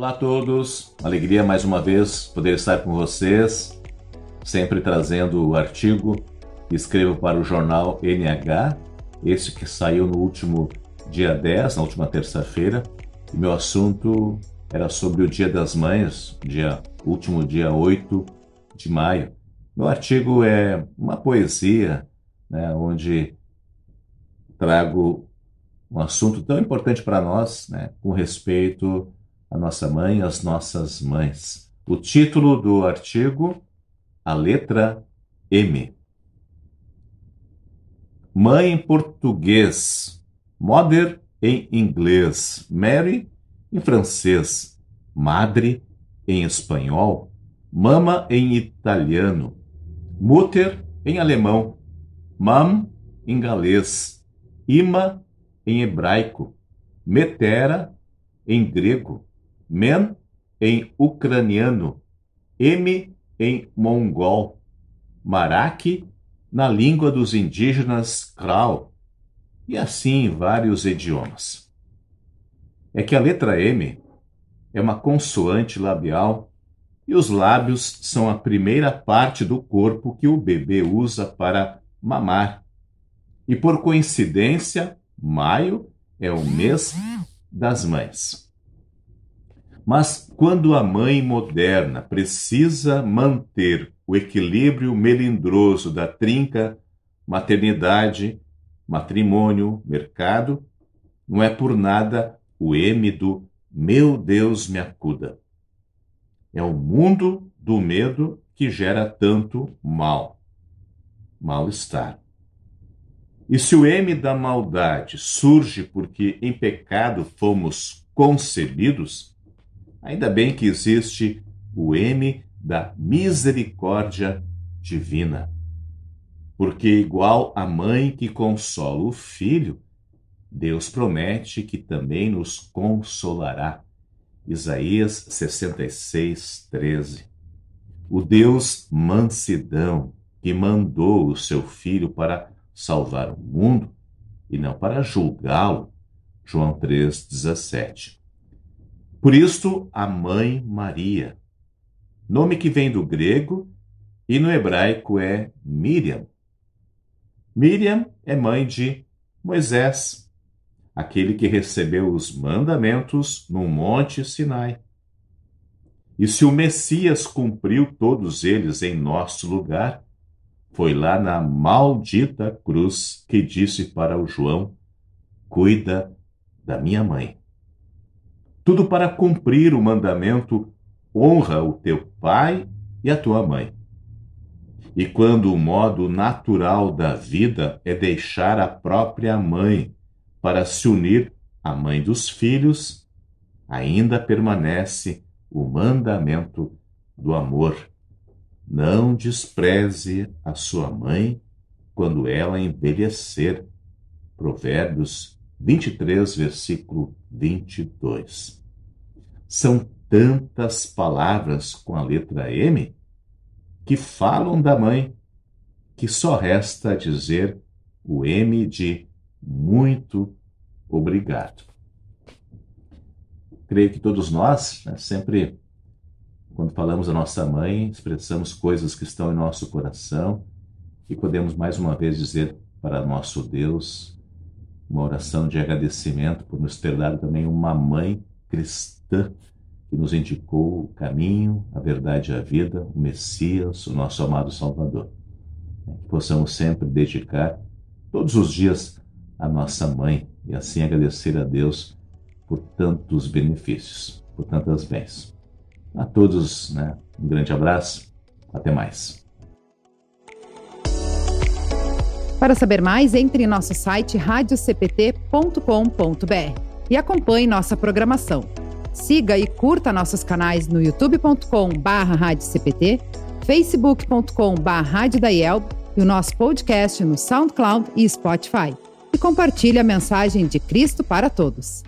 Olá a todos, alegria mais uma vez poder estar com vocês, sempre trazendo o artigo. Que escrevo para o jornal NH, esse que saiu no último dia 10, na última terça-feira, e meu assunto era sobre o Dia das Mães, dia último dia 8 de maio. Meu artigo é uma poesia, né, onde trago um assunto tão importante para nós, né, com respeito à nossa mãe, às nossas mães. O título do artigo, a letra M. Mãe em português, mother em inglês, Mary em francês, madre em espanhol, mama em italiano, mutter em alemão, mam em galês, ima em hebraico, metera em grego, men em ucraniano, m em mongol, maraki na língua dos indígenas Krau, e assim em vários idiomas. É que a letra M é uma consoante labial e os lábios são a primeira parte do corpo que o bebê usa para mamar. E por coincidência, maio é o mês das mães. Mas quando a mãe moderna precisa manter o equilíbrio melindroso da trinca maternidade, matrimônio, mercado, não é por nada o M do meu Deus me acuda. É o mundo do medo que gera tanto mal, mal-estar. E se o M da maldade surge porque em pecado fomos concebidos, ainda bem que existe o M da misericórdia divina. Porque, igual a mãe que consola o filho, Deus promete que também nos consolará. Isaías 66, 13. O Deus mansidão, que mandou o seu filho para salvar o mundo e não para julgá-lo. João 3,17. Por isto, a Mãe Maria, nome que vem do grego e no hebraico é Miriam. Miriam é mãe de Moisés, aquele que recebeu os mandamentos no Monte Sinai. E se o Messias cumpriu todos eles em nosso lugar, foi lá na maldita cruz que disse para o João: Cuida da minha mãe. Tudo para cumprir o mandamento honra o teu pai e a tua mãe. E quando o modo natural da vida é deixar a própria mãe para se unir à mãe dos filhos, ainda permanece o mandamento do amor. Não despreze a sua mãe quando ela envelhecer. Provérbios 23, versículo 22. São tantas palavras com a letra M que falam da mãe, que só resta dizer o M de muito obrigado. Creio que todos nós, né, sempre, quando falamos da nossa mãe, expressamos coisas que estão em nosso coração e podemos mais uma vez dizer para nosso Deus uma oração de agradecimento por nos ter dado também uma mãe cristã que nos indicou o caminho, a verdade e a vida, o Messias, o nosso amado Salvador. Que possamos sempre dedicar todos os dias a nossa mãe e assim agradecer a Deus por tantos benefícios, por tantas bênçãos. A todos, né, um grande abraço, até mais. Para saber mais, entre em nosso site radiocpt.com.br e acompanhe nossa programação. Siga e curta nossos canais no youtube.com/radiocpt, facebook.com/radiodaiel e o nosso podcast no SoundCloud e Spotify. E compartilhe a mensagem de Cristo para todos.